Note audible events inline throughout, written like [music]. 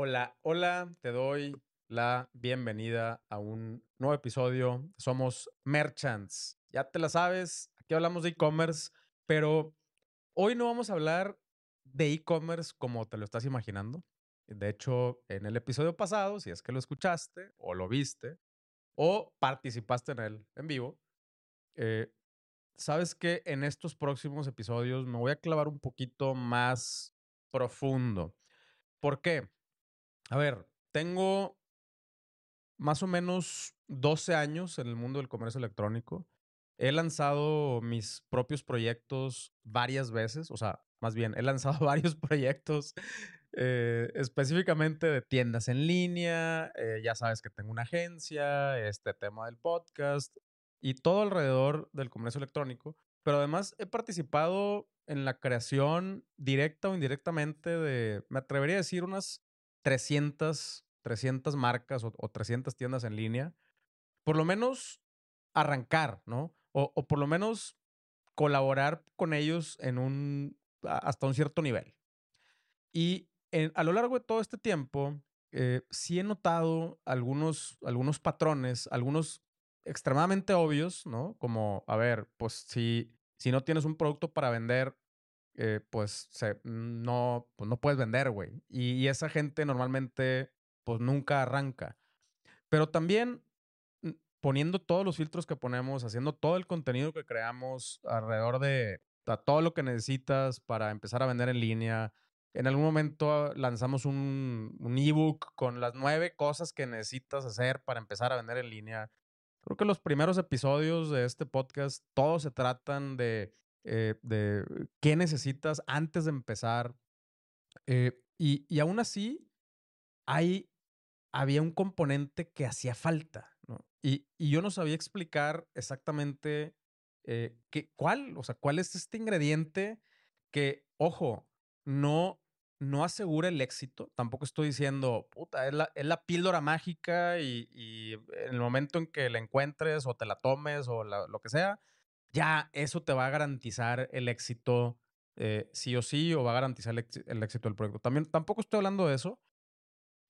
Hola, hola, te doy la bienvenida a un nuevo episodio. Somos Merchants. Ya te la sabes, aquí hablamos de e-commerce, pero hoy no vamos a hablar de e-commerce como te lo estás imaginando. De hecho, en el episodio pasado, si es que lo escuchaste o lo viste o participaste en él en vivo, eh, sabes que en estos próximos episodios me voy a clavar un poquito más profundo. ¿Por qué? A ver, tengo más o menos 12 años en el mundo del comercio electrónico. He lanzado mis propios proyectos varias veces, o sea, más bien, he lanzado [laughs] varios proyectos eh, específicamente de tiendas en línea, eh, ya sabes que tengo una agencia, este tema del podcast y todo alrededor del comercio electrónico, pero además he participado en la creación directa o indirectamente de, me atrevería a decir, unas 300, 300 marcas o, 300 tiendas en línea, por lo menos arrancar, ¿no? O, por lo menos colaborar con ellos en un, hasta un cierto nivel. Y a lo largo de todo este tiempo, eh, sí he notado algunos, algunos patrones, algunos extremadamente obvios, ¿no? Como, a ver, pues si, si no tienes un producto para vender, eh, pues, se, no, pues no puedes vender, güey. Y, esa gente normalmente, pues nunca arranca. Pero también mm, poniendo todos los filtros que ponemos, haciendo todo el contenido que creamos alrededor de todo lo que necesitas para empezar a vender en línea. En algún momento lanzamos un, un ebook con las nueve cosas que necesitas hacer para empezar a vender en línea. Creo que los primeros episodios de este podcast, todos se tratan de eh, de qué necesitas antes de empezar. Eh, y, y, aún así, hay, había un componente que hacía falta. Y, y yo no sabía explicar exactamente eh, cuál, o sea, cuál es este ingrediente que, ojo, no, no asegura el éxito. Tampoco estoy diciendo, puta, es la, es la píldora mágica y, en el momento en que la encuentres o te la tomes o lo que sea, ya eso te va a garantizar el éxito eh, sí o sí o va a garantizar el, éxito del proyecto. También tampoco estoy hablando de eso,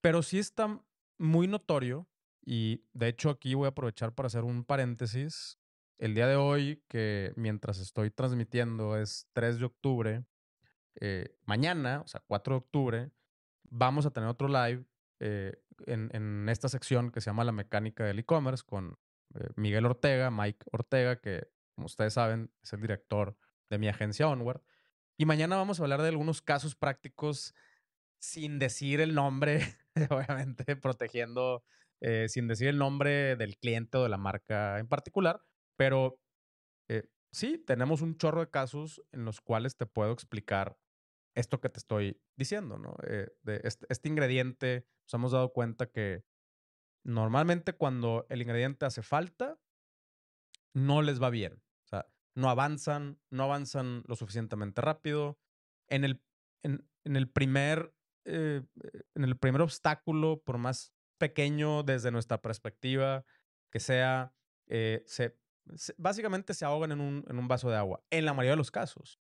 pero sí está muy notorio y de hecho aquí voy a aprovechar para hacer un paréntesis. El día de hoy, que mientras estoy transmitiendo es 3 de octubre, eh, mañana, o sea, 4 de octubre, vamos a tener otro live eh, en, en, esta sección que se llama La mecánica del e-commerce con Miguel Ortega, Mike Ortega, que como ustedes saben, es el director de mi agencia Onward. Y mañana vamos a hablar de algunos casos prácticos sin decir el nombre, [laughs] obviamente protegiendo, eh, sin decir el nombre del cliente o de la marca en particular, pero eh, sí, tenemos un chorro de casos en los cuales te puedo explicar esto que te estoy diciendo, ¿no? Este, este, ingrediente, nos hemos dado cuenta que normalmente cuando el ingrediente hace falta, no les va bien no avanzan, no avanzan lo suficientemente rápido. En el, en, el primer, eh, en el primer obstáculo, por más pequeño desde nuestra perspectiva que sea, eh, se, básicamente se ahogan en un, en un vaso de agua, en la mayoría de los casos.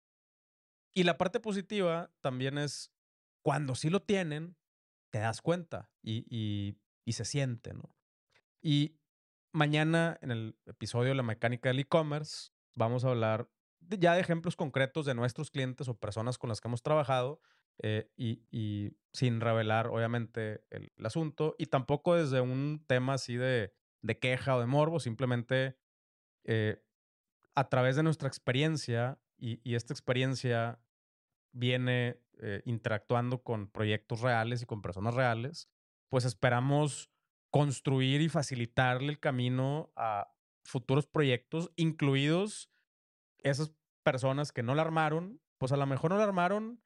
Y la parte positiva también es cuando sí lo tienen, te das cuenta y, y, y se siente, ¿no? Y mañana en el episodio de la mecánica del e-commerce vamos a hablar ya de ejemplos concretos de nuestros clientes o personas con las que hemos trabajado eh, y, sin revelar, obviamente, el, asunto y tampoco desde un tema así de, queja o de morbo, simplemente eh, a través de nuestra experiencia y, esta experiencia viene eh, interactuando con proyectos reales y con personas reales, pues esperamos construir y facilitarle el camino a futuros proyectos, incluidos esas personas que no la armaron, pues a lo mejor no la armaron,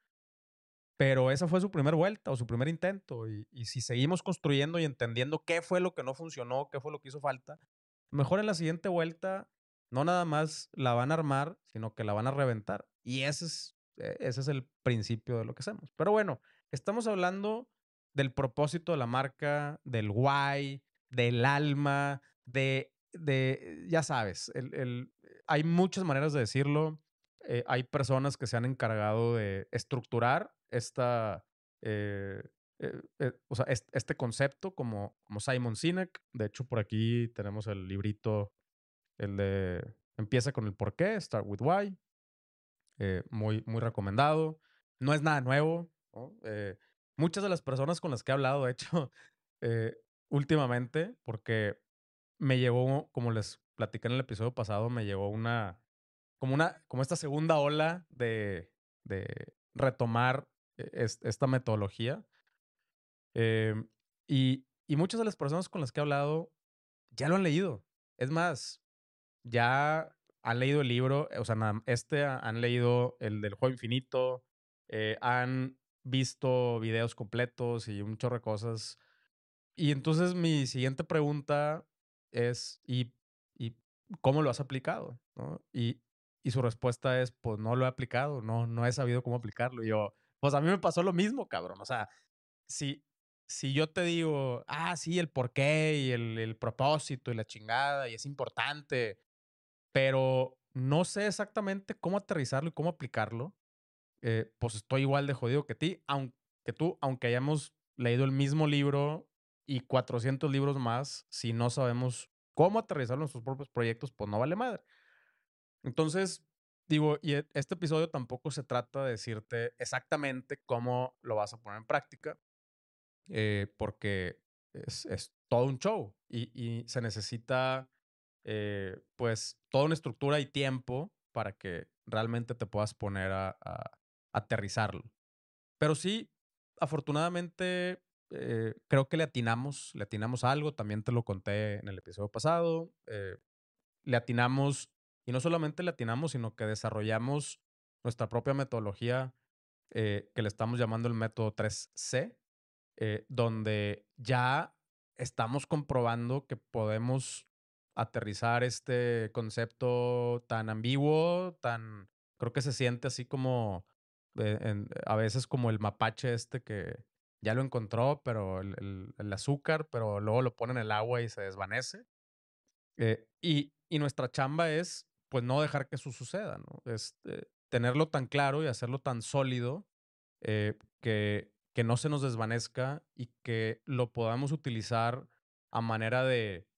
pero esa fue su primera vuelta o su primer intento. Y, si seguimos construyendo y entendiendo qué fue lo que no funcionó, qué fue lo que hizo falta, mejor en la siguiente vuelta no nada más la van a armar, sino que la van a reventar. Y ese es, e, ese es el principio de lo que hacemos. Pero bueno, estamos hablando del propósito de la marca, del why, del alma, de de, ya sabes, el, hay muchas maneras de decirlo. Eh, hay personas que se han encargado de estructurar esta, eh, eh, o sea, este, concepto como, como Simon Sinek. De hecho, por aquí tenemos el librito, el de Empieza con el por qué, Start with Why. Muy, muy recomendado. No es nada nuevo. muchas de las personas con las que he hablado, de hecho, [laughs] últimamente, porque me llegó, como les platicé en el episodio pasado, me llegó una, como una, como esta segunda ola de, de retomar e, esta metodología. Em, y, y muchas de las personas con las que he hablado ya lo han leído. Es más, ya han leído el libro, o sea, este han leído el del juego infinito, eh, han visto videos completos y un chorro de cosas. Y entonces mi siguiente pregunta es, ¿y, y cómo lo has aplicado? Y, y su respuesta es, pues no lo he aplicado, no, no he sabido cómo aplicarlo. Y yo, pues a mí me pasó lo mismo, cabrón. O sea, si, si yo te digo, ah, sí, el porqué y el, el propósito y la chingada, y es importante, pero no sé exactamente cómo aterrizarlo y cómo aplicarlo, eh, pues estoy igual de jodido que ti, aunque tú, aunque hayamos leído el mismo libro y 400 libros más, si no sabemos cómo aterrizar nuestros propios proyectos, pues no vale madre. Entonces, digo, y e, este episodio tampoco se trata de decirte exactamente cómo lo vas a poner en práctica, eh, porque es, es, todo un show y, y se necesita, eh, pues, toda una estructura y tiempo para que realmente te puedas poner a, a, aterrizarlo. Pero sí, afortunadamente, eh, creo que le atinamos, le atinamos algo, también te lo conté en el episodio pasado, le atinamos y no solamente latinamos, sino que desarrollamos nuestra propia metodología eh, que le estamos llamando el método 3C, eh, donde ya estamos comprobando que podemos aterrizar este concepto tan ambiguo, tan, creo que se siente así como, eh, a veces como el mapache este que ya lo encontró, pero el, el azúcar, pero luego lo pone en el agua y se desvanece. y, y nuestra chamba es pues no dejar que eso suceda, ¿no? Este, tenerlo tan claro y hacerlo tan sólido eh, que, que no se nos desvanezca y que lo podamos utilizar a manera de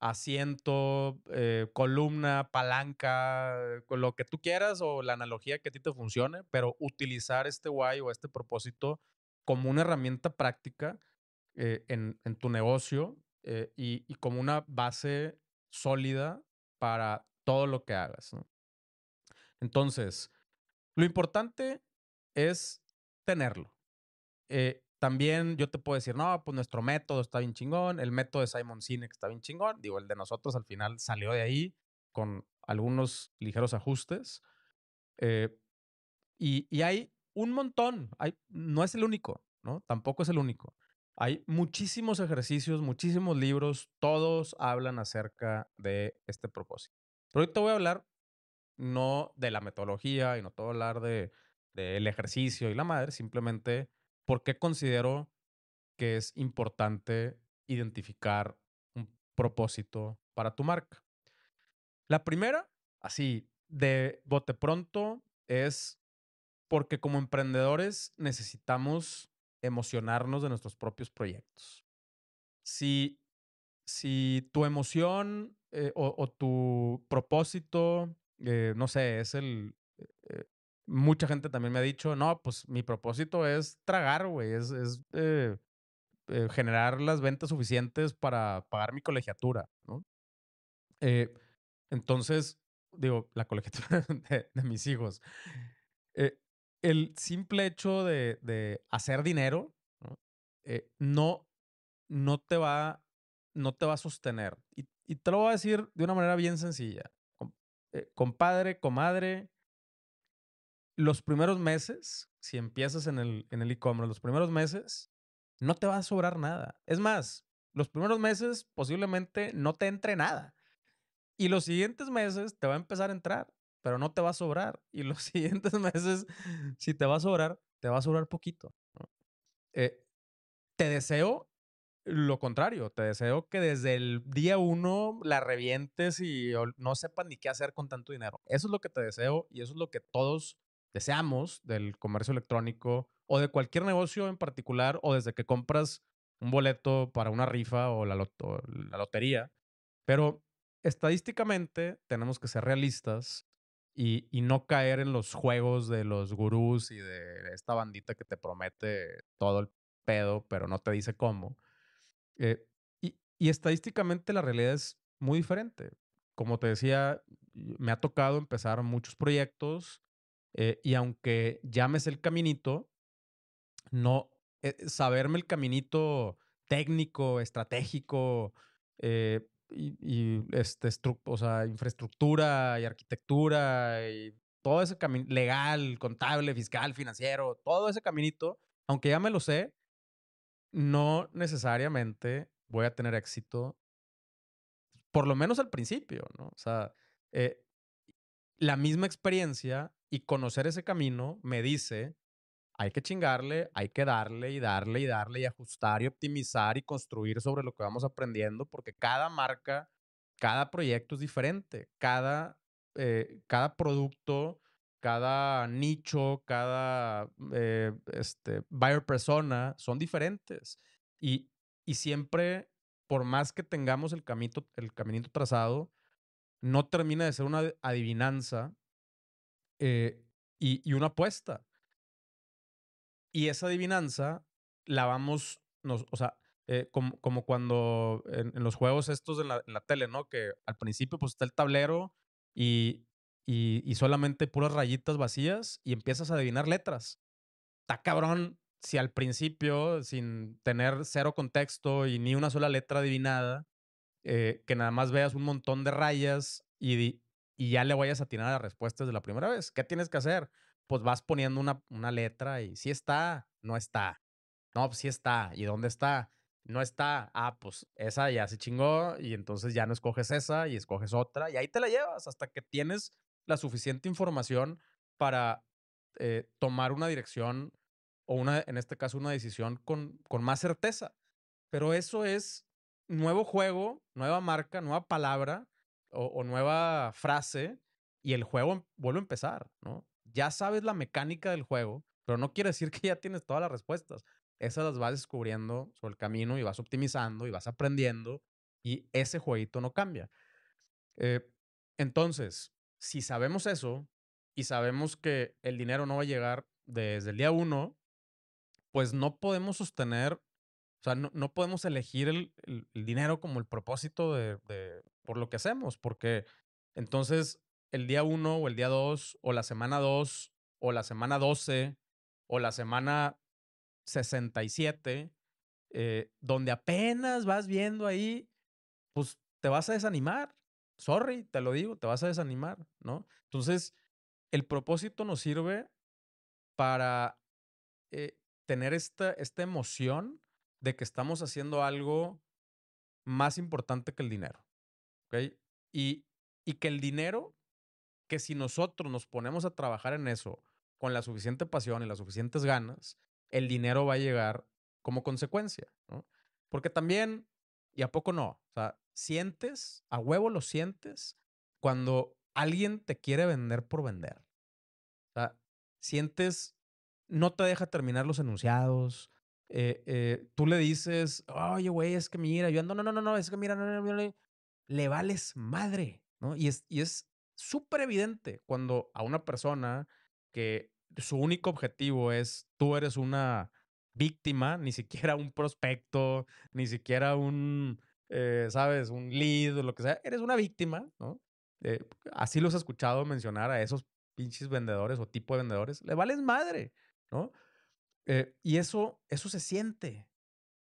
asiento, eh, columna, palanca, lo que tú quieras o la analogía que a ti te funcione, pero utilizar este why o este propósito como una herramienta práctica eh, en, tu negocio y, y, como una base sólida para todo lo que hagas. Entonces, lo importante es tenerlo. Eh, también yo te puedo decir, no, pues nuestro método está bien chingón, el método de Simon Sinek está bien chingón. Digo, el de nosotros al final salió de ahí con algunos ligeros ajustes. Eh, y, hay un montón, hay, no es el único, ¿no? Tampoco es el único. Hay muchísimos ejercicios, muchísimos libros, todos hablan acerca de este propósito. Pero hoy te voy a hablar no de la metodología y no te voy a hablar de del ejercicio y la madre, simplemente porque considero que es importante identificar un propósito para tu marca. La primera, así, de bote pronto, es porque como emprendedores necesitamos emocionarnos de nuestros propios proyectos. Si, si tu emoción eh, o, tu propósito, eh, no sé, es el... Eh, mucha gente también me ha dicho, no, pues mi propósito es tragar, güey, es, es generar las ventas suficientes para pagar mi colegiatura, ¿no? entonces, digo, la colegiatura [laughs] de, mis hijos. El simple hecho de, hacer dinero ¿no? no, no, te va, no te va a sostener. Y, te lo voy a decir de una manera bien sencilla. Eh, compadre, comadre, los primeros meses, si empiezas en el en el e-commerce, los primeros meses, no te va a sobrar nada. Es más, los primeros meses posiblemente no te entre nada. Y los siguientes meses te va a empezar a entrar, pero no te va a sobrar. Y los [laughs] siguientes meses, si te va a sobrar, te va a sobrar poquito. Eh, te deseo lo contrario, te deseo que desde el día uno la revientes y no sepas ni qué hacer con tanto dinero. Eso es lo que te deseo y eso es lo que todos deseamos del comercio electrónico o de cualquier negocio en particular o desde que compras un boleto para una rifa o la, la lotería. Pero estadísticamente tenemos que ser realistas y, no caer en los juegos de los gurús y de esta bandita que te promete todo el pedo, pero no te dice cómo. Eh, y, y, estadísticamente la realidad es muy diferente. Como te decía, me ha tocado empezar muchos proyectos eh, y aunque llames el caminito, no eh, saberme el caminito técnico, estratégico, eh, y, este, o sea, infraestructura y arquitectura y todo ese camino legal, contable, fiscal, financiero, todo ese caminito, aunque ya me lo sé, no necesariamente voy a tener éxito, por lo menos al principio, ¿no? O sea, eh, la misma experiencia y conocer ese camino me dice hay que chingarle, hay que darle y darle y darle y ajustar y optimizar y construir sobre lo que vamos aprendiendo, porque cada marca, cada proyecto es diferente, cada, eh, cada producto, cada nicho, cada eh, este, buyer persona son diferentes. Y, y siempre, por más que tengamos el, camino, el caminito trazado, no termina de ser una adivinanza eh, y, y una apuesta y esa adivinanza la vamos, nos, o sea, eh, como, cuando en, los juegos estos en la, tele, ¿no? Que al principio pues está el tablero y, y, y, solamente puras rayitas vacías y empiezas a adivinar letras. Está cabrón si al principio, sin tener cero contexto y ni una sola letra adivinada, eh, que nada más veas un montón de rayas y, y ya le vayas a atinar a las respuestas de la primera vez. ¿Qué tienes que hacer? Pues vas poniendo una, una letra y si está, no está. No, pues sí está. ¿Y dónde está? No está. Ah, pues esa ya se chingó y entonces ya no escoges esa y escoges otra y ahí te la llevas hasta que tienes la suficiente información para eh, tomar una dirección o una, en este caso, una decisión con, con más certeza. Pero eso es nuevo juego, nueva marca, nueva palabra o, o nueva frase y el juego vuelve a empezar, ¿no? Ya sabes la mecánica del juego, pero no quiere decir que ya tienes todas las respuestas. Esas las vas descubriendo sobre el camino y vas optimizando y vas aprendiendo y ese jueguito no cambia. Eh, entonces, si sabemos eso y sabemos que el dinero no va a llegar desde el día uno, pues no podemos sostener, o sea, no, podemos elegir el, dinero como el propósito de, de, por lo que hacemos, porque entonces el día 1 o el día 2 o la semana 2 o la semana 12 o la semana 67, eh, donde apenas vas viendo ahí, pues te vas a desanimar. Sorry, te lo digo, te vas a desanimar, ¿no? Entonces, el propósito nos sirve para eh, tener esta, esta emoción de que estamos haciendo algo más importante que el dinero. ¿Ok? Y, y que el dinero que si nosotros nos ponemos a trabajar en eso con la suficiente pasión y las suficientes ganas, el dinero va a llegar como consecuencia, ¿no? Porque también, y a poco no, o sea, sientes, a huevo lo sientes cuando alguien te quiere vender por vender. O sea, sientes, no te deja terminar los enunciados, eh, eh, tú le dices, oye, güey, es que mira, yo ando, no, no, no, no, es que mira, no, no, no, le vales madre, ¿no? Y es, y es súper evidente cuando a una persona que su único objetivo es tú eres una víctima, ni siquiera un prospecto, ni siquiera un, eh, ¿sabes? Un lead o lo que sea, eres una víctima, ¿no? Eh, así los he escuchado mencionar a esos pinches vendedores o tipo de vendedores, le vales madre, ¿no? Eh, y eso, eso se siente.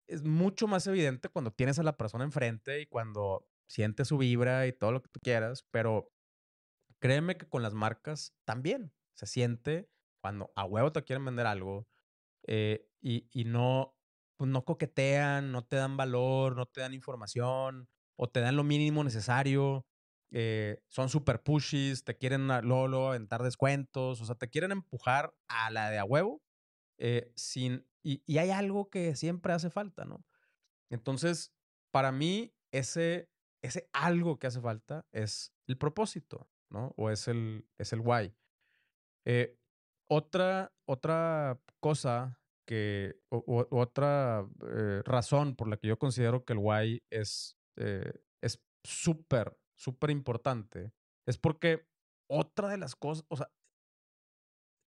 Es mucho más evidente cuando tienes a la persona enfrente y cuando sientes su vibra y todo lo que tú quieras, pero Créeme que con las marcas también se siente cuando a huevo te quieren vender algo eh, y, y, no, pues no coquetean, no te dan valor, no te dan información o te dan lo mínimo necesario. Eh, son super pushies, te quieren Lolo aventar descuentos, o sea, te quieren empujar a la de a huevo eh, sin, y, y, hay algo que siempre hace falta, ¿no? Entonces, para mí, ese, ese algo que hace falta es el propósito. ¿No? O es el, es el why. Eh, otra, otra cosa que, o, otra eh, razón por la que yo considero que el why es eh, es súper, súper importante, es porque otra de las cosas, o sea,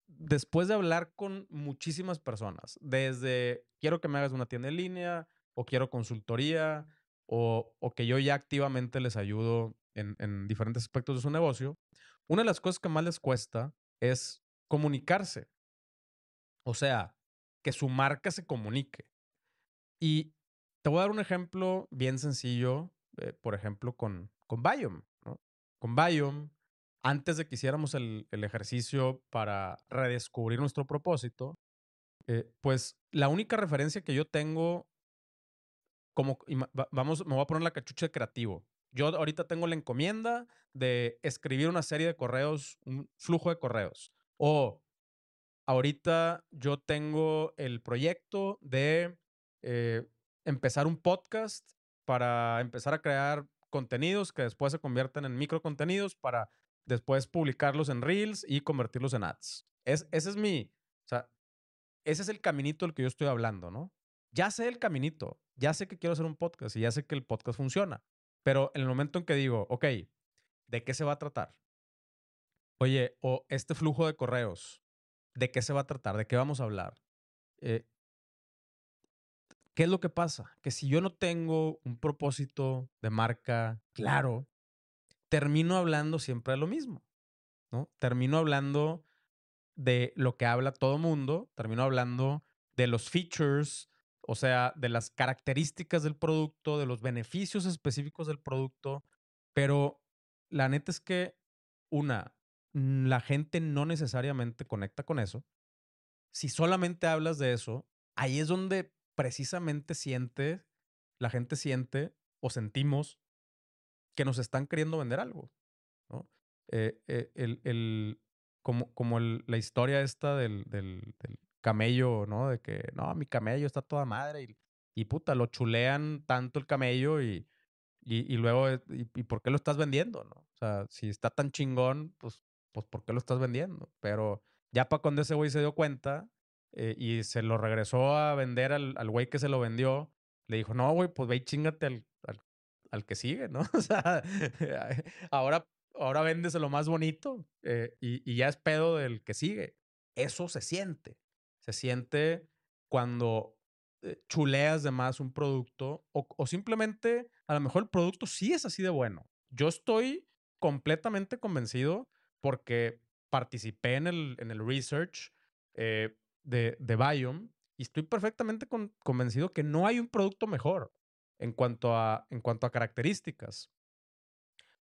después de hablar con muchísimas personas, desde quiero que me hagas una tienda en línea, o quiero consultoría, o, o que yo ya activamente les ayudo en, en diferentes aspectos de su negocio, una de las cosas que más les cuesta es comunicarse. O sea, que su marca se comunique. Y te voy a dar un ejemplo bien sencillo, eh, por ejemplo, con, con Biome. Con Biome, antes de que hiciéramos el, el, ejercicio para redescubrir nuestro propósito, eh, pues la única referencia que yo tengo, como vamos, me voy a poner la cachucha de creativo. Yo ahorita tengo la encomienda de escribir una serie de correos, un flujo de correos. O ahorita yo tengo el proyecto de eh, empezar un podcast para empezar a crear contenidos que después se convierten en micro contenidos para después publicarlos en Reels y convertirlos en ads. Es, ese es mi, o sea, ese es el caminito del que yo estoy hablando, ¿no? Ya sé el caminito, ya sé que quiero hacer un podcast y ya sé que el podcast funciona, pero en el momento en que digo, ok, ¿de qué se va a tratar? Oye, o este flujo de correos, ¿de qué se va a tratar? ¿De qué vamos a hablar? Eh, ¿Qué es lo que pasa? Que si yo no tengo un propósito de marca claro, termino hablando siempre de lo mismo, ¿no? Termino hablando de lo que habla todo mundo, termino hablando de los features, o sea, de las características del producto, de los beneficios específicos del producto, pero la neta es que, una, la gente no necesariamente conecta con eso. Si solamente hablas de eso, ahí es donde precisamente siente, la gente siente o sentimos que nos están queriendo vender algo. ¿no? Eh, eh, el, el, como como la historia esta del, del, del, camello, ¿no? De que, no, mi camello está toda madre y, y puta, lo chulean tanto el camello y, y, luego, y, por qué lo estás vendiendo? ¿no? O sea, si está tan chingón, pues, pues ¿por qué lo estás vendiendo? Pero ya para cuando ese güey se dio cuenta, eh, y se lo regresó a vender al, al güey que se lo vendió, le dijo, no, güey, pues ve y chingate al, al, que sigue, ¿no? [laughs] O sea, ahora, ahora véndese lo más bonito eh, y, y ya es pedo del que sigue. Eso se siente. Se siente cuando eh, chuleas de más un producto o, o, simplemente a lo mejor el producto sí es así de bueno. Yo estoy completamente convencido porque participé en el, en el research, eh, de, de Biome y estoy perfectamente convencido que no hay un producto mejor en cuanto a, en cuanto a características.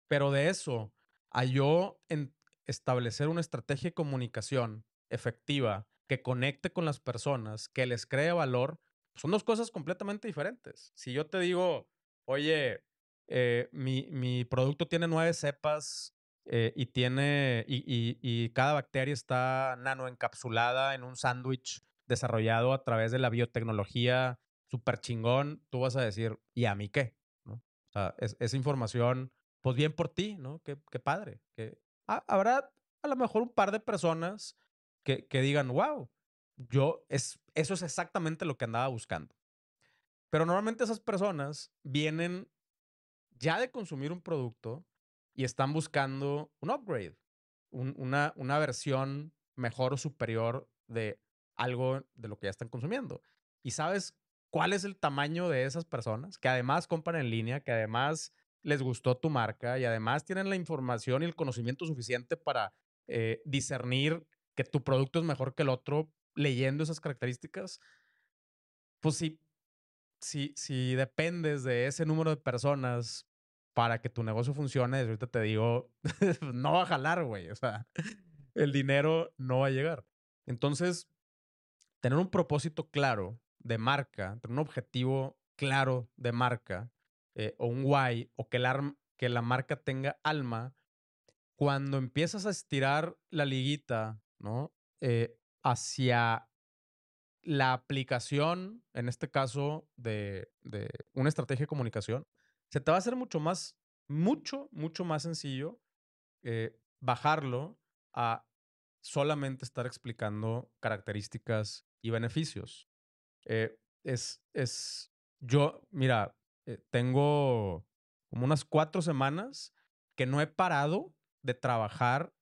Pero de eso a yo en establecer una estrategia de comunicación efectiva que conecte con las personas, que les cree valor, son dos cosas completamente diferentes. Si yo te digo, oye, eh, mi, mi, producto tiene nueve cepas eh, y tiene, y, y, y, cada bacteria está nanoencapsulada en un sándwich desarrollado a través de la biotecnología súper chingón, tú vas a decir, ¿y a mí qué? O sea, es, esa información, pues bien por ti, ¿no? Qué, qué padre. Que, ah, habrá a lo mejor un par de personas que, digan, wow, yo, es, eso es exactamente lo que andaba buscando. Pero normalmente esas personas vienen ya de consumir un producto y están buscando un upgrade, un, una, una versión mejor o superior de algo de lo que ya están consumiendo. ¿Y sabes cuál es el tamaño de esas personas? Que además compran en línea, que además les gustó tu marca y además tienen la información y el conocimiento suficiente para eh, discernir que tu producto es mejor que el otro leyendo esas características. Pues si, dependes de ese número de personas para que tu negocio funcione, ahorita te digo, [laughs] no va a jalar, güey. O sea, el dinero no va a llegar. Entonces, tener un propósito claro de marca, tener un objetivo claro de marca, eh, o un why, o que que la marca tenga alma, cuando empiezas a estirar la liguita, ¿no? Eh, hacia la aplicación, en este caso, de, una estrategia de comunicación, se te va a hacer mucho más, mucho, mucho más sencillo eh, bajarlo a solamente estar explicando características y beneficios. Eh, es, es, yo, mira, tengo como unas cuatro semanas que no he parado de trabajar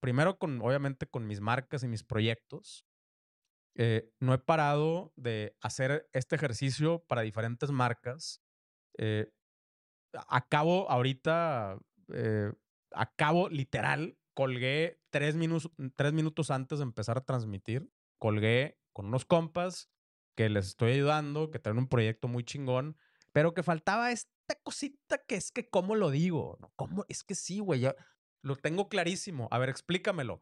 primero con, obviamente, con mis marcas y mis proyectos. Eh, no he parado de hacer este ejercicio para diferentes marcas. Eh, acabo ahorita, eh, acabo literal, colgué tres, minutos tres minutos antes de empezar a transmitir, colgué con unos compas que les estoy ayudando, que traen un proyecto muy chingón, pero que faltaba esta cosita que es que, ¿cómo lo digo? ¿Cómo? Es que sí, güey, lo tengo clarísimo. A ver, explícamelo.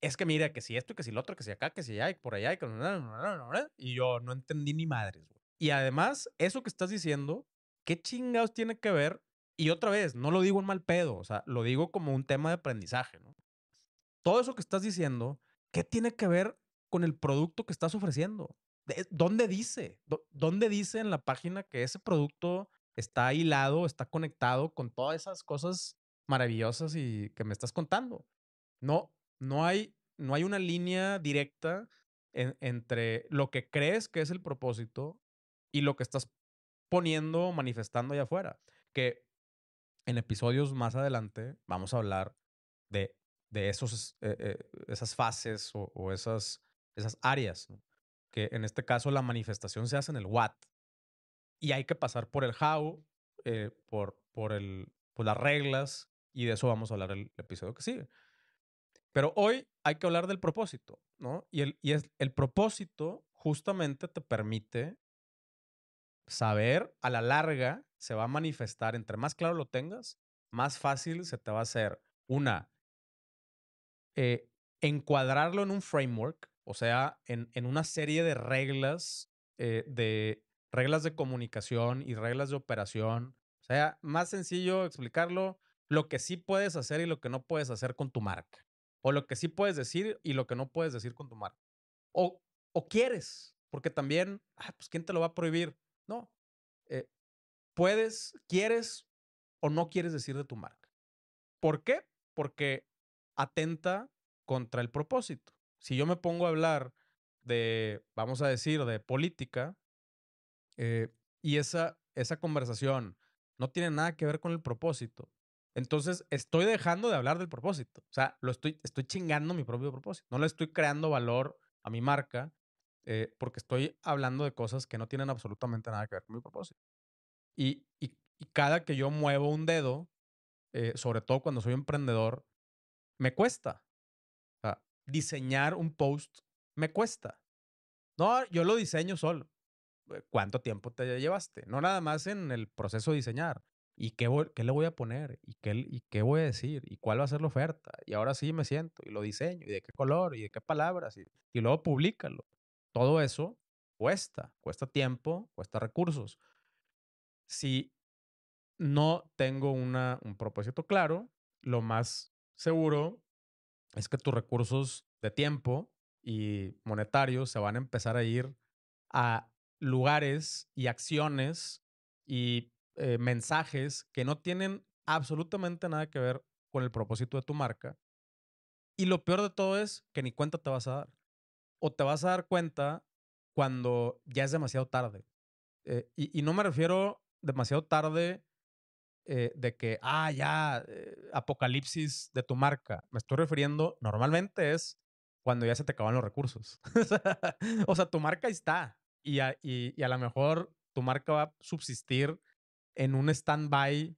Es que mira, que si esto, que si lo otro, que si acá, que si allá, y por allá, y, que... y yo no entendí ni madres, güey. Y además, eso que estás diciendo, ¿qué chingados tiene que ver? Y otra vez, no lo digo en mal pedo, o sea, lo digo como un tema de aprendizaje, ¿no? Todo eso que estás diciendo, ¿qué tiene que ver con el producto que estás ofreciendo? ¿Dónde dice? ¿Dónde dice en la página que ese producto está hilado, está conectado con todas esas cosas maravillosas y que me estás contando? No, no hay, no hay una línea directa entre lo que crees que es el propósito y lo que estás poniendo, manifestando allá afuera. Que en episodios más adelante vamos a hablar de, de esos, eh, eh, esas fases o, esas, esas áreas. Que en este caso la manifestación se hace en el what. Y hay que pasar por el how, eh, por, por, el, por las reglas, y de eso vamos a hablar el, episodio que sigue. Pero hoy hay que hablar del propósito, ¿no? Y el, y es, el propósito justamente te permite saber a la larga se va a manifestar, entre más claro lo tengas, más fácil se te va a hacer una, eh, encuadrarlo en un framework, o sea, en, en una serie de reglas, eh, de reglas de comunicación y reglas de operación. O sea, más sencillo explicarlo, lo que sí puedes hacer y lo que no puedes hacer con tu marca. O lo que sí puedes decir y lo que no puedes decir con tu marca. O, o quieres, porque también, ah, pues ¿quién te lo va a prohibir? No. Eh, puedes, quieres o no quieres decir de tu marca. ¿Por qué? Porque atenta contra el propósito. Si yo me pongo a hablar de, vamos a decir, de política, eh, y esa, esa conversación no tiene nada que ver con el propósito, entonces estoy dejando de hablar del propósito. O sea, lo estoy, estoy chingando mi propio propósito. No le estoy creando valor a mi marca eh, porque estoy hablando de cosas que no tienen absolutamente nada que ver con mi propósito. Y, y, cada que yo muevo un dedo, eh, sobre todo cuando soy emprendedor, me cuesta. O sea, diseñar un post me cuesta. No, yo lo diseño solo. Eh, ¿Cuánto tiempo te llevaste? No nada más en el proceso de diseñar. ¿Y qué, qué le voy a poner? ¿Y qué, ¿Y qué voy a decir? ¿Y cuál va a ser la oferta? Y ahora sí me siento y lo diseño. ¿Y de qué color? ¿Y de qué palabras? Y, y luego públicalo. Todo eso cuesta. Cuesta tiempo, cuesta recursos. Si no tengo una, un propósito claro, lo más seguro es que tus recursos de tiempo y monetarios se van a empezar a ir a lugares y acciones y eh, mensajes que no tienen absolutamente nada que ver con el propósito de tu marca. Y lo peor de todo es que ni cuenta te vas a dar. O te vas a dar cuenta cuando ya es demasiado tarde. Eh, y, no me refiero demasiado tarde eh, de que, ah, ya, apocalipsis de tu marca. Me estoy refiriendo, normalmente es cuando ya se te acaban los recursos. [laughs] o sea, tu marca está. Y a, y, y a lo mejor tu marca va a subsistir en un stand-by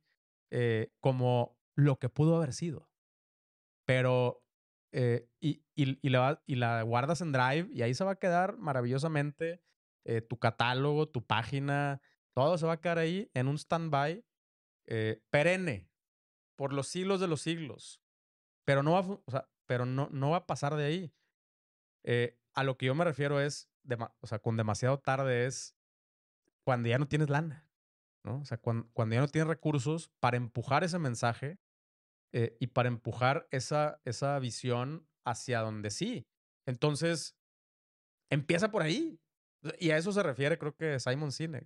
eh, como lo que pudo haber sido. Pero, eh, y, y, la, guardas en Drive y ahí se va a quedar maravillosamente eh, tu catálogo, tu página, todo se va a quedar ahí en un stand-by perenne por los siglos de los siglos. Pero no va, pero no, no va a pasar de ahí. a lo que yo me refiero es, o sea, con demasiado tarde es cuando ya no tienes lana. ¿No? O sea, cuando, ya no tienes recursos para empujar ese mensaje eh, y para empujar esa, esa visión hacia donde sí. Entonces, empieza por ahí. Y a eso se refiere, creo que Simon Sinek,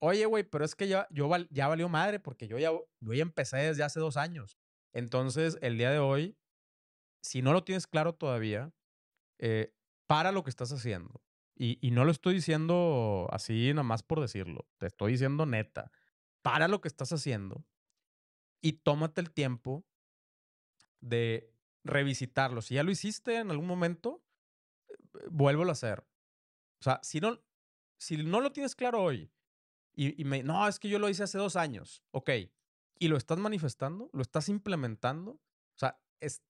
oye, güey, pero es que ya, yo ya valió madre porque yo ya, yo ya empecé desde hace dos años. Entonces, el día de hoy, si no lo tienes claro todavía, eh, para lo que estás haciendo. Y, no lo estoy diciendo así nada más por decirlo, te estoy diciendo neta. Para lo que estás haciendo y tómate el tiempo de revisitarlo. Si ya lo hiciste en algún momento, eh, vuélvelo a hacer. O sea, si no, si no lo tienes claro hoy y, y me, no, es que yo lo hice hace dos años, ok, y lo estás manifestando, lo estás implementando, o sea, es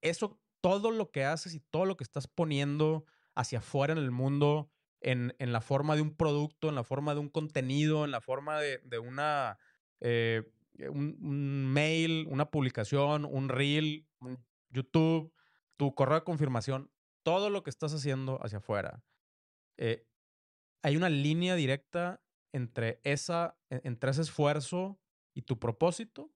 eso, todo lo que haces y todo lo que estás poniendo hacia afuera en el mundo, en, en la forma de un producto, en la forma de un contenido, en la forma de, de una, eh, un, un, mail, una publicación, un reel, un YouTube, tu correo de confirmación, todo lo que estás haciendo hacia afuera. Eh, hay una línea directa entre, esa, e, entre ese esfuerzo y tu propósito.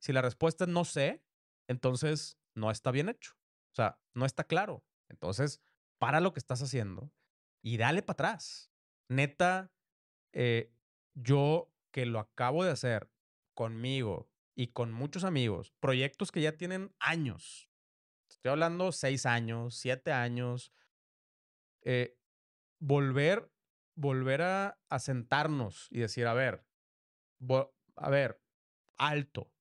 Si la respuesta es no sé, entonces no está bien hecho. O sea, no está claro. Entonces, para lo que estás haciendo y dale para atrás. Neta, eh, yo que lo acabo de hacer conmigo y con muchos amigos, proyectos que ya tienen años. Estoy hablando seis años, siete años. Eh, volver, volver a, a, sentarnos y decir, a ver, a ver, alto.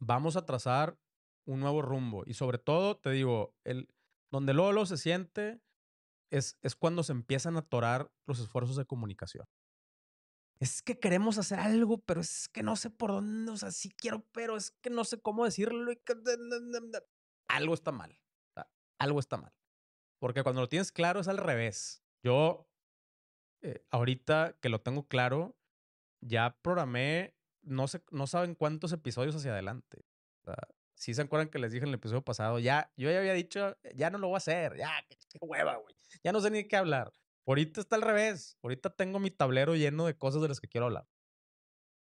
Vamos a trazar un nuevo rumbo. Y sobre todo, te digo, el, donde Lolo se siente es, es cuando se empiezan a atorar los esfuerzos de comunicación. Es que queremos hacer algo, pero es que no sé por dónde, o sea, sí quiero, pero es que no sé cómo decirlo. Algo está mal. Algo está mal. Porque cuando lo tienes claro es al revés. Yo, eh, ahorita que lo tengo claro, ya programé, no sé, no saben cuántos episodios hacia adelante. O sea, si se acuerdan que les dije en el episodio pasado, ya, yo ya había dicho, ya no lo voy a hacer, ya, qué, hueva, güey. Ya no sé ni qué hablar. Ahorita está al revés. Ahorita tengo mi tablero lleno de cosas de las que quiero hablar.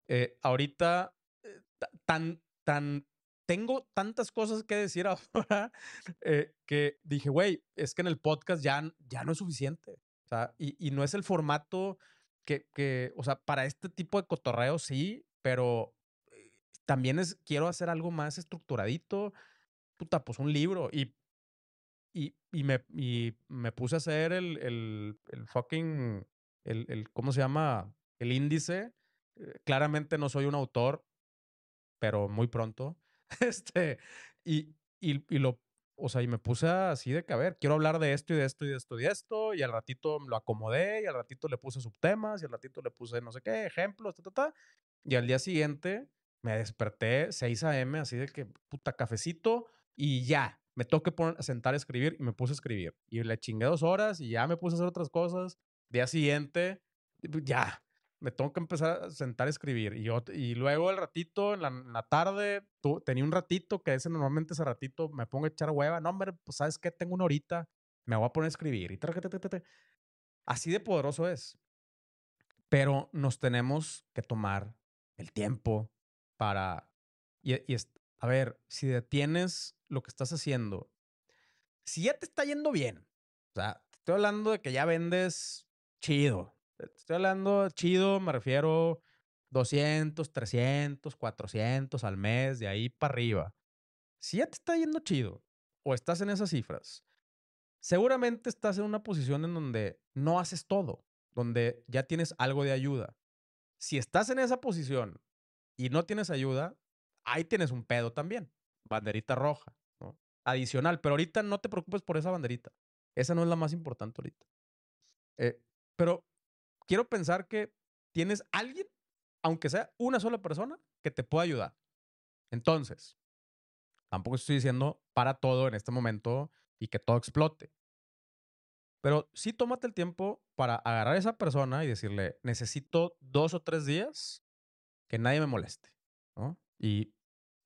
Eh, ahorita, eh, tan, tan, tengo tantas cosas que decir [laughs] ahora eh, que dije, güey, es que en el podcast ya, ya no es suficiente. O sea, y, y no es el formato que, que, o sea, para este tipo de cotorreo sí, pero también es, quiero hacer algo más estructuradito. Puta, pues un libro. Y, y, y, me, y me puse a hacer el, el, el fucking, el, el, ¿cómo se llama? El índice. Eh, claramente no soy un autor, pero muy pronto. [laughs] Este, y, y, y lo, o sea, y me puse así de que, a ver, quiero hablar de esto y de esto y de esto y de esto, y al ratito lo acomodé, y al ratito le puse subtemas, y al ratito le puse no sé qué, ejemplos, ta, ta, ta. Y al día siguiente me desperté 6 a.m. así de que, puta, cafecito y ya. Me toque poner, sentar a escribir y me puse a escribir. Y le chingué dos horas y ya me puse a hacer otras cosas. Día siguiente, pues, ya, me tengo que empezar a sentar a escribir. Y, yo, y luego el ratito, en la, tarde, tenía un ratito que ese normalmente ese ratito me pongo a echar hueva. No, hombre, pues sabes qué, tengo una horita, me voy a poner a escribir. Y así de poderoso es. Pero nos tenemos que tomar el tiempo, para... Y, y a ver, si detienes lo que estás haciendo, si ya te está yendo bien, o sea, te estoy hablando de que ya vendes chido. Te estoy hablando chido, me refiero 200, 300, 400 al mes, de ahí para arriba. Si ya te está yendo chido o estás en esas cifras, seguramente estás en una posición en donde no haces todo, donde ya tienes algo de ayuda. Si estás en esa posición y no tienes ayuda, ahí tienes un pedo también. Banderita roja, ¿no? Adicional, pero ahorita no te preocupes por esa banderita. Esa no es la más importante ahorita. Eh, pero quiero pensar que tienes alguien, aunque sea una sola persona, que te pueda ayudar. Entonces, tampoco estoy diciendo para todo en este momento y que todo explote. Pero sí tómate el tiempo para agarrar a esa persona y decirle, necesito dos o tres días que nadie me moleste, ¿no? Y,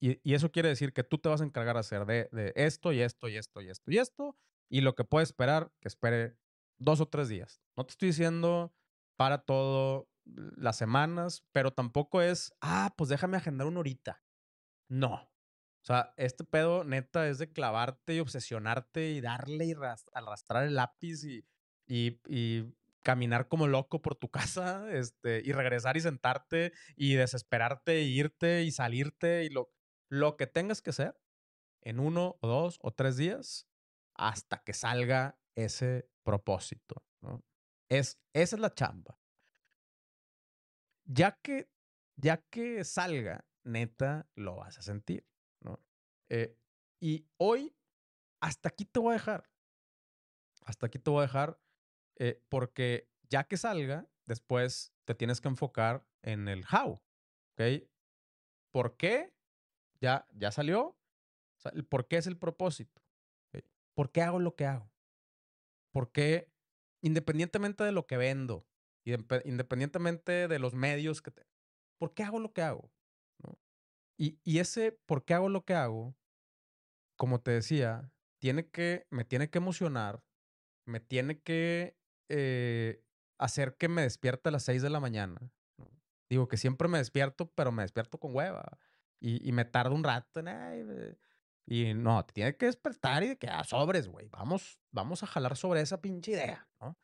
y, eso quiere decir que tú te vas a encargar de hacer de, de, esto y esto y esto y esto y esto, y lo que puede esperar, que espere dos o tres días. No te estoy diciendo para todo las semanas, pero tampoco es, ah, pues déjame agendar una horita. No. O sea, este pedo neta es de clavarte y obsesionarte y darle y arrastrar el lápiz y, y, y caminar como loco por tu casa, este, y regresar y sentarte y desesperarte, e irte y salirte y lo, lo que tengas que hacer, en uno o dos o tres días hasta que salga ese propósito. ¿no? Es, esa es la chamba. Ya que, ya que salga, neta, lo vas a sentir. ¿no? Eh, y hoy, hasta aquí te voy a dejar. Hasta aquí te voy a dejar eh, porque ya que salga, después te tienes que enfocar en el how. ¿Ok? ¿Por qué? Ya, ya salió. ¿Por qué es el propósito? ¿Por qué hago lo que hago? ¿Por qué, independientemente de lo que vendo, independientemente de los medios que tengo, ¿por qué hago lo que hago? Y, y, ese por qué hago lo que hago, como te decía, tiene que, me tiene que emocionar, me tiene que eh, hacer que me despierte a las 6 de la mañana. Digo que siempre me despierto, pero me despierto con hueva. Y, me tardo un rato en... Y no, te tiene que despertar y de que, ah, sobres, güey. Vamos, vamos a jalar sobre esa pinche idea, ¿no?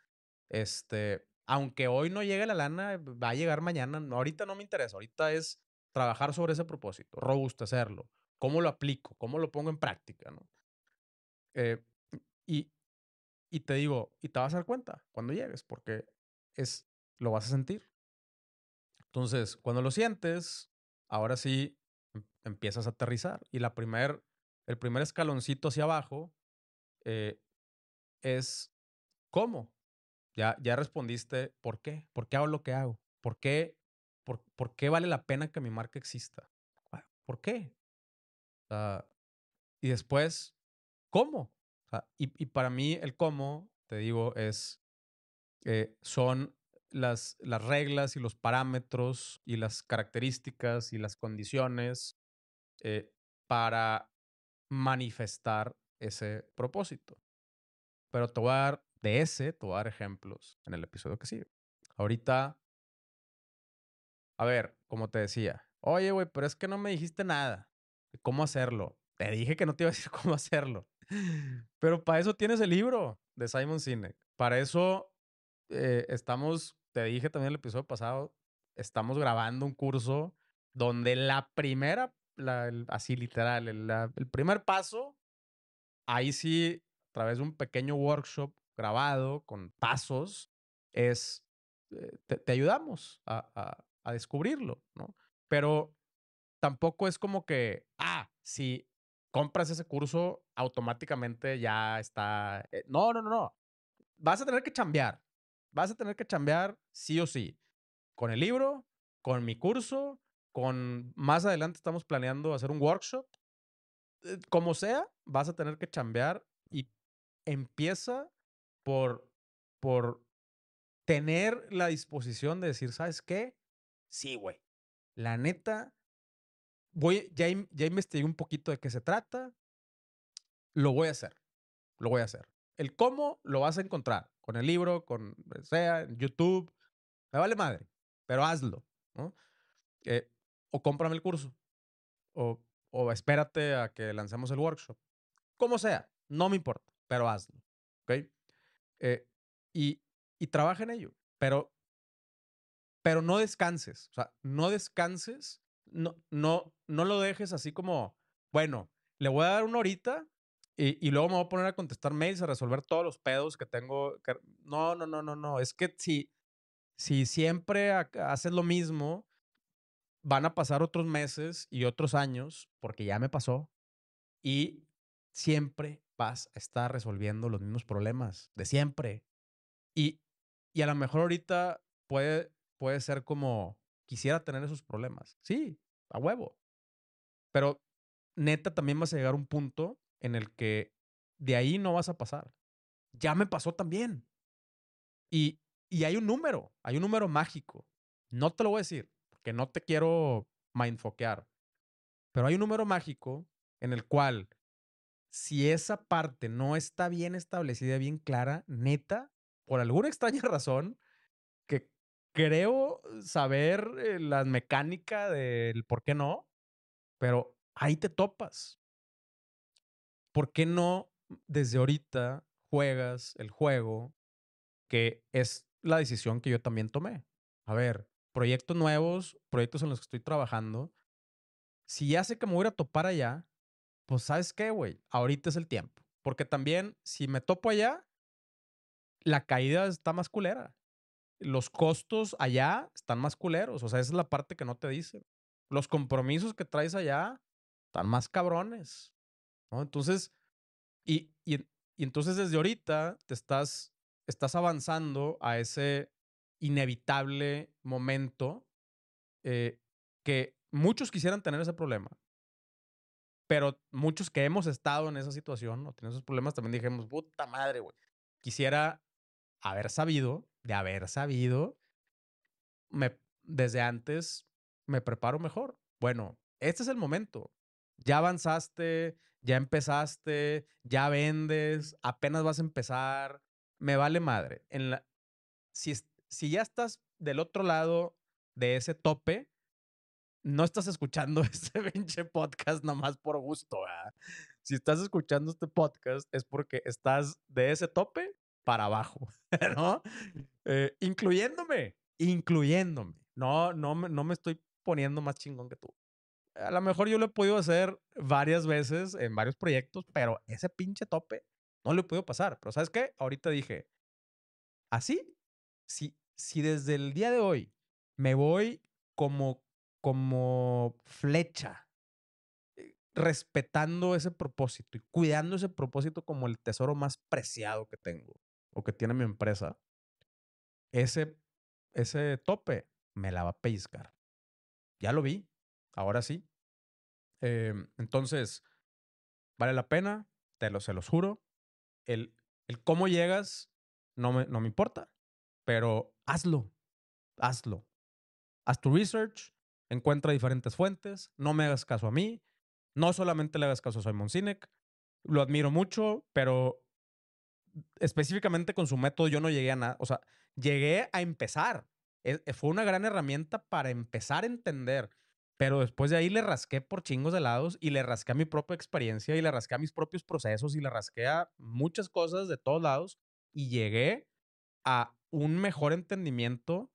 Este, aunque hoy no llegue la lana, va a llegar mañana. ahorita no me interesa. Ahorita es trabajar sobre ese propósito, robustecerlo. ¿Cómo lo aplico? ¿Cómo lo pongo en práctica, no? Eh, y, y te digo, y te vas a dar cuenta cuando llegues, porque es, lo vas a sentir. Entonces, cuando lo sientes, ahora sí em, empiezas a aterrizar. Y la primer, el primer escaloncito hacia abajo eh, es cómo. Ya, ya respondiste por qué. ¿Por qué hago lo que hago? ¿Por qué, por, por qué vale la pena que mi marca exista? ¿Por qué? y después, ¿cómo? Y, para mí el cómo, te digo, es, eh, son las, las reglas y los parámetros y las características y las condiciones eh, para manifestar ese propósito. Pero te voy a dar de ese, te voy a dar ejemplos en el episodio que sigue. Ahorita, a ver, como te decía, oye, güey, pero es que no me dijiste nada cómo hacerlo. Te dije que no te iba a decir [laughs] cómo hacerlo. Pero para eso tienes el libro de Simon Sinek. Para eso eh, estamos, te dije también el episodio pasado, estamos grabando un curso donde la primera así literal, el, primer paso, ahí sí, a través de un pequeño workshop grabado con pasos, es, eh, te, ayudamos a, a, descubrirlo, ¿no? Pero tampoco es como que, ah, si compras ese curso, automáticamente ya está. Eh, no, no, no, no. Vas a tener que chambear. Vas a tener que chambear sí o sí. Con el libro, con mi curso, con más adelante estamos planeando hacer un workshop. Eh, como sea, vas a tener que chambear y empieza por, por tener la disposición de decir, ¿sabes qué? Sí, güey. La neta, voy, ya, investigué un poquito de qué se trata. Lo voy a hacer. Lo voy a hacer. El cómo lo vas a encontrar con el libro, con sea, en YouTube. Me vale madre, pero hazlo. Eh, o cómprame el curso, o, o espérate a que lancemos el workshop. Como sea, no me importa, pero hazlo. ¿Ok? Eh, y, y trabaja en ello, pero, pero no descanses. O sea, no descanses, no, no, no lo dejes así como, bueno, le voy a dar una horita y, y, luego me voy a poner a contestar mails, a resolver todos los pedos que tengo. Que... No, no, no, no, no. Es que si, si siempre haces lo mismo, van a pasar otros meses y otros años, porque ya me pasó, y siempre vas a estar resolviendo los mismos problemas de siempre. Y, y a lo mejor ahorita puede, puede ser como, quisiera tener esos problemas. Sí, a huevo. Pero neta, también vas a llegar a un punto en el que de ahí no vas a pasar. Ya me pasó también. Y, y hay un número, hay un número mágico. No te lo voy a decir, que no te quiero mindfoquear, pero hay un número mágico en el cual si esa parte no está bien establecida, bien clara, neta, por alguna extraña [laughs] razón, creo saber eh, la mecánica del por qué no, pero ahí te topas. ¿Por qué no desde ahorita juegas el juego que es la decisión que yo también tomé? A ver, proyectos nuevos, proyectos en los que estoy trabajando, si ya sé que me voy a topar allá, pues sabes qué, güey, ahorita es el tiempo. Porque también, si me topo allá, la caída está más culera. Los costos allá están más culeros. O sea, esa es la parte que no te dicen. Los compromisos que traes allá están más cabrones. ¿no? Entonces, y, y, entonces desde ahorita te estás, estás avanzando a ese inevitable momento eh, que muchos quisieran tener ese problema. Pero muchos que hemos estado en esa situación o tenemos esos problemas también dijimos, puta madre, güey. Quisiera haber sabido, de haber sabido, me, desde antes me preparo mejor. Bueno, este es el momento. Ya avanzaste, ya empezaste, ya vendes, apenas vas a empezar. Me vale madre. En la, si, si ya estás del otro lado de ese tope, no estás escuchando [laughs] este pinche podcast nomás por gusto. Si estás escuchando este podcast es porque estás de ese tope para abajo, [laughs] ¿no? Eh, incluyéndome, incluyéndome. No, no, no me estoy poniendo más chingón que tú. A lo mejor yo lo he podido hacer varias veces en varios proyectos, pero ese pinche tope no lo he podido pasar. Pero ¿sabes qué? Ahorita dije, así, si, desde el día de hoy me voy como como flecha, eh, respetando ese propósito y cuidando ese propósito como el tesoro más preciado que tengo o que tiene mi empresa, ese, ese tope me la va a pellizcar. Ya lo vi, ahora sí. Em, entonces, vale la pena, te lo, se los juro. El, el cómo llegas no me, no me importa, pero hazlo, hazlo. Haz tu research, encuentra diferentes fuentes, no me hagas caso a mí, no solamente le hagas caso a Simon Sinek, lo admiro mucho, pero específicamente con su método yo no llegué a nada, o sea, llegué a empezar. E, e, fue una gran herramienta para empezar a entender, pero después de ahí le rasqué por chingos de lados y le rasqué a mi propia experiencia y le rasqué a mis propios procesos y le rasqué a muchas cosas de todos lados y llegué a un mejor entendimiento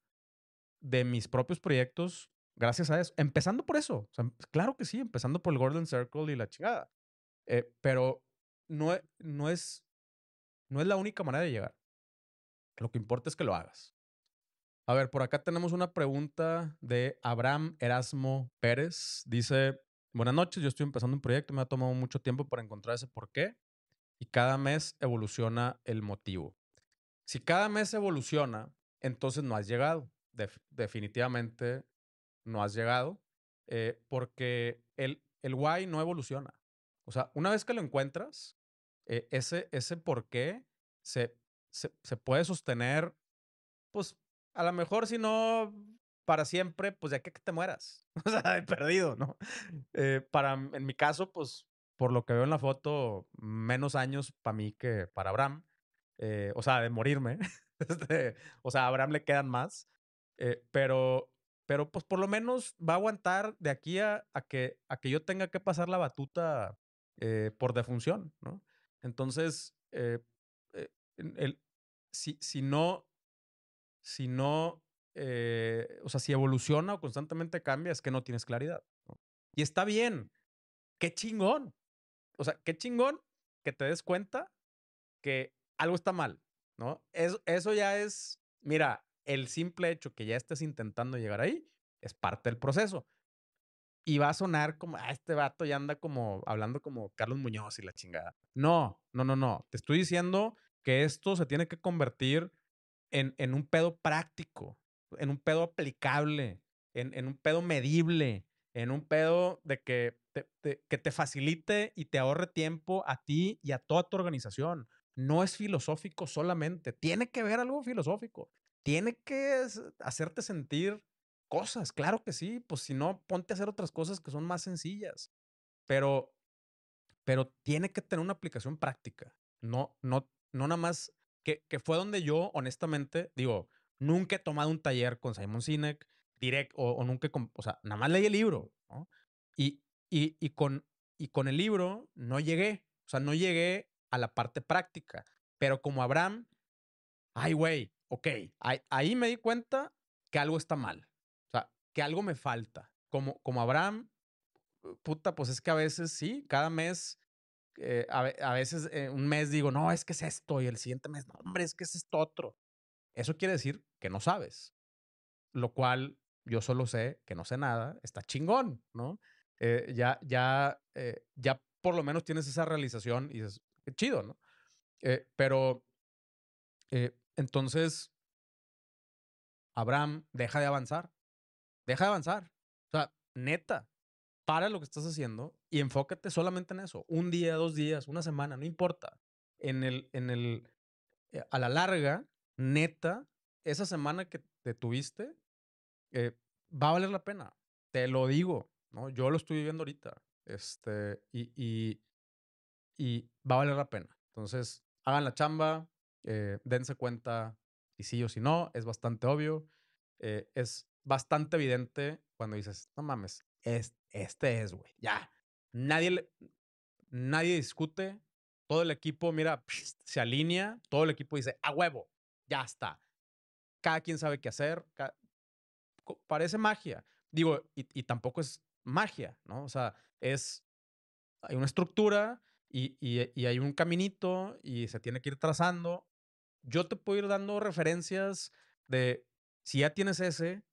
de mis propios proyectos gracias a eso. Empezando por eso. claro que sí, empezando por el Golden Circle y la chingada. Eh, pero no, no, es, no es la única manera de llegar. Lo que importa es que lo hagas. A ver, por acá tenemos una pregunta de Abraham Erasmo Pérez. Dice, buenas noches, yo estoy empezando un proyecto, me ha tomado mucho tiempo para encontrar ese por qué y cada mes evoluciona el motivo. Si cada mes evoluciona, entonces no has llegado. definitivamente no has llegado, eh, porque el, el why no evoluciona. O sea, una vez que lo encuentras, eh, ese, ese por qué se, se, puede sostener, pues a lo mejor si no para siempre, pues ya que te mueras. [laughs] O sea, he perdido, ¿no? Eh, para, en mi caso, pues por lo que veo en la foto, menos años para mí que para Abraham. o sea, de morirme. [laughs] Este, o sea, a Abraham le quedan más. pero pero pues por lo menos va a aguantar de aquí a, que, a que yo tenga que pasar la batuta eh, por defunción, ¿no? Entonces, eh, eh, el, si, si no, si no, o sea, si evoluciona o constantemente cambia, es que no tienes claridad. Y está bien, qué chingón. O sea, qué chingón que te des cuenta que algo está mal, ¿no? Eso ya es, mira, el simple hecho que ya estés intentando llegar ahí es parte del proceso. Y va a sonar como, ah, este vato ya anda como hablando como Carlos Muñoz y la chingada. No, no, no, no. Te estoy diciendo que esto se tiene que convertir en, en un pedo práctico, en un pedo aplicable, en, en un pedo medible, en un pedo de que te, que te facilite y te ahorre tiempo a ti y a toda tu organización. No es filosófico solamente, tiene que ver algo filosófico tiene que hacerte sentir cosas, claro que sí, pues si no, ponte a hacer otras cosas que son más sencillas, pero, pero tiene que tener una aplicación práctica, no, no, no nada más, que, que fue donde yo, honestamente, digo, nunca he tomado un taller con Simon Sinek, direct, o, nunca, o sea, nada más leí el libro, ¿no? Y, y, y, con, y con el libro no llegué, o sea, no llegué a la parte práctica, pero como Abraham, ay, güey, ok, ahí, me di cuenta que algo está mal, o que algo me falta. Como, como Abraham, puta, pues es que a veces sí, cada mes, eh, a, veces eh, un mes digo, no, es que es esto, y el siguiente mes, no, hombre, es que es esto otro. Eso quiere decir que no sabes, lo cual yo solo sé que no sé nada, está chingón, ¿no? Eh, ya, ya, ya por lo menos tienes esa realización y qué chido, ¿no? pero entonces, Abraham, deja de avanzar, deja de avanzar. O sea, neta, para lo que estás haciendo y enfócate solamente en eso. Un día, dos días, una semana, no importa. En el, en el, eh, a la larga, neta, esa semana que te tuviste, eh, va a valer la pena. Te lo digo, ¿no? Yo lo estoy viviendo ahorita. Este, y, y, va a valer la pena. Entonces, hagan la chamba, eh, dense cuenta si sí o si no, es bastante obvio. es bastante evidente cuando dices, no mames, es, este es, güey. Ya. Nadie, nadie discute. Todo el equipo, mira, se alinea. Todo el equipo dice, a huevo, ya está. Cada quien sabe qué hacer. parece magia. Digo, y, y, tampoco es magia, ¿no? O sea, es. Hay una estructura y, y, y hay un caminito y se tiene que ir trazando. Yo te puedo ir dando referencias de si ya tienes ese,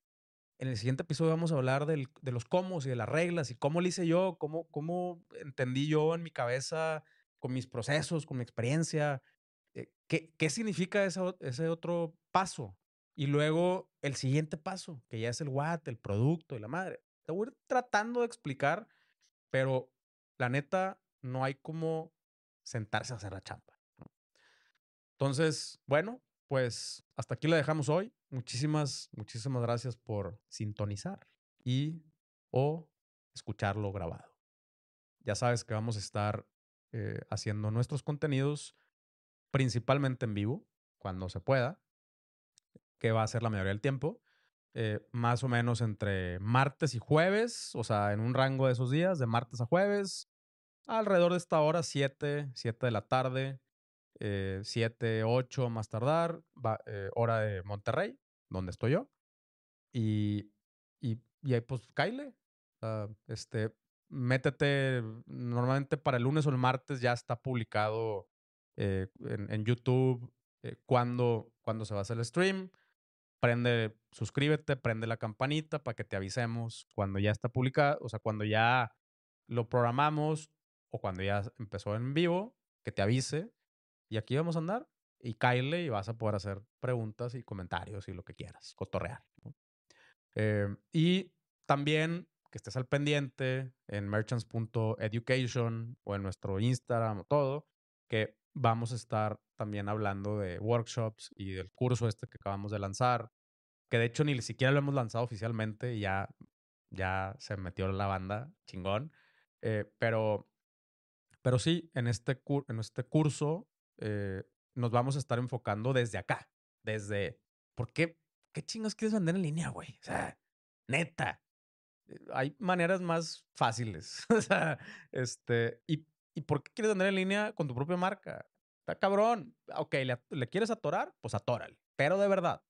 en el siguiente episodio vamos a hablar de los cómo y de las reglas y cómo lo hice yo, cómo, cómo entendí yo en mi cabeza, con mis procesos, con mi experiencia, eh, qué, qué significa ese otro paso. Y luego el siguiente paso, que ya es el what, el producto y la madre. Te voy a ir tratando de explicar, pero la neta, no hay como sentarse a hacer la chamba. Entonces, bueno, pues hasta aquí la dejamos hoy. Muchísimas, muchísimas gracias por sintonizar y o escucharlo grabado. Ya sabes que vamos a estar eh, haciendo nuestros contenidos principalmente en vivo, cuando se pueda, que va a ser la mayoría del tiempo. Eh, más o menos entre martes y jueves, o sea, en un rango de esos días, de martes a jueves, alrededor de esta hora, 7, 7 de la tarde, 7, eh, 8 más tardar, eh, hora de Monterrey, donde estoy yo. Y, y, y ahí pues caile. este, métete, normalmente para el lunes o el martes ya está publicado eh, en, en, YouTube cuando, cuando se va a hacer el stream. Prende, suscríbete, prende la campanita para que te avisemos cuando ya está publicado, o sea, cuando ya lo programamos o cuando ya empezó en vivo, que te avise y aquí vamos a andar y caile y vas a poder hacer preguntas y comentarios y lo que quieras, cotorrear. Em, y también que estés al pendiente en merchants.education o en nuestro Instagram o todo, que vamos a estar también hablando de workshops y del curso este que acabamos de lanzar, que de hecho ni siquiera lo hemos lanzado oficialmente y ya, ya se metió la banda, chingón. Eh, pero, pero sí, en este, en este curso eh, nos vamos a estar enfocando desde acá, desde, ¿por qué? ¿Qué chingos quieres vender en línea, güey? O sea, neta. Eh, hay maneras más fáciles. [laughs] o sea, este, ¿y, ¿y por qué quieres vender en línea con tu propia marca? Está cabrón. Ok, ¿le, quieres atorar? Pues atórale, pero de verdad.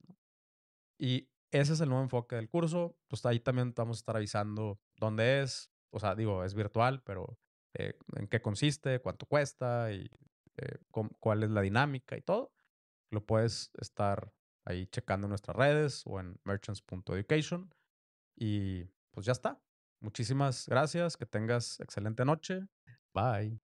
Y ese es el nuevo enfoque del curso. Pues ahí también vamos a estar avisando dónde es. O sea, digo, es virtual, pero eh, en qué consiste, cuánto cuesta y eh, cuál es la dinámica y todo. Lo puedes estar ahí checando en nuestras redes o en merchants.education. Y pues ya está. Muchísimas gracias. Que tengas excelente noche. Bye.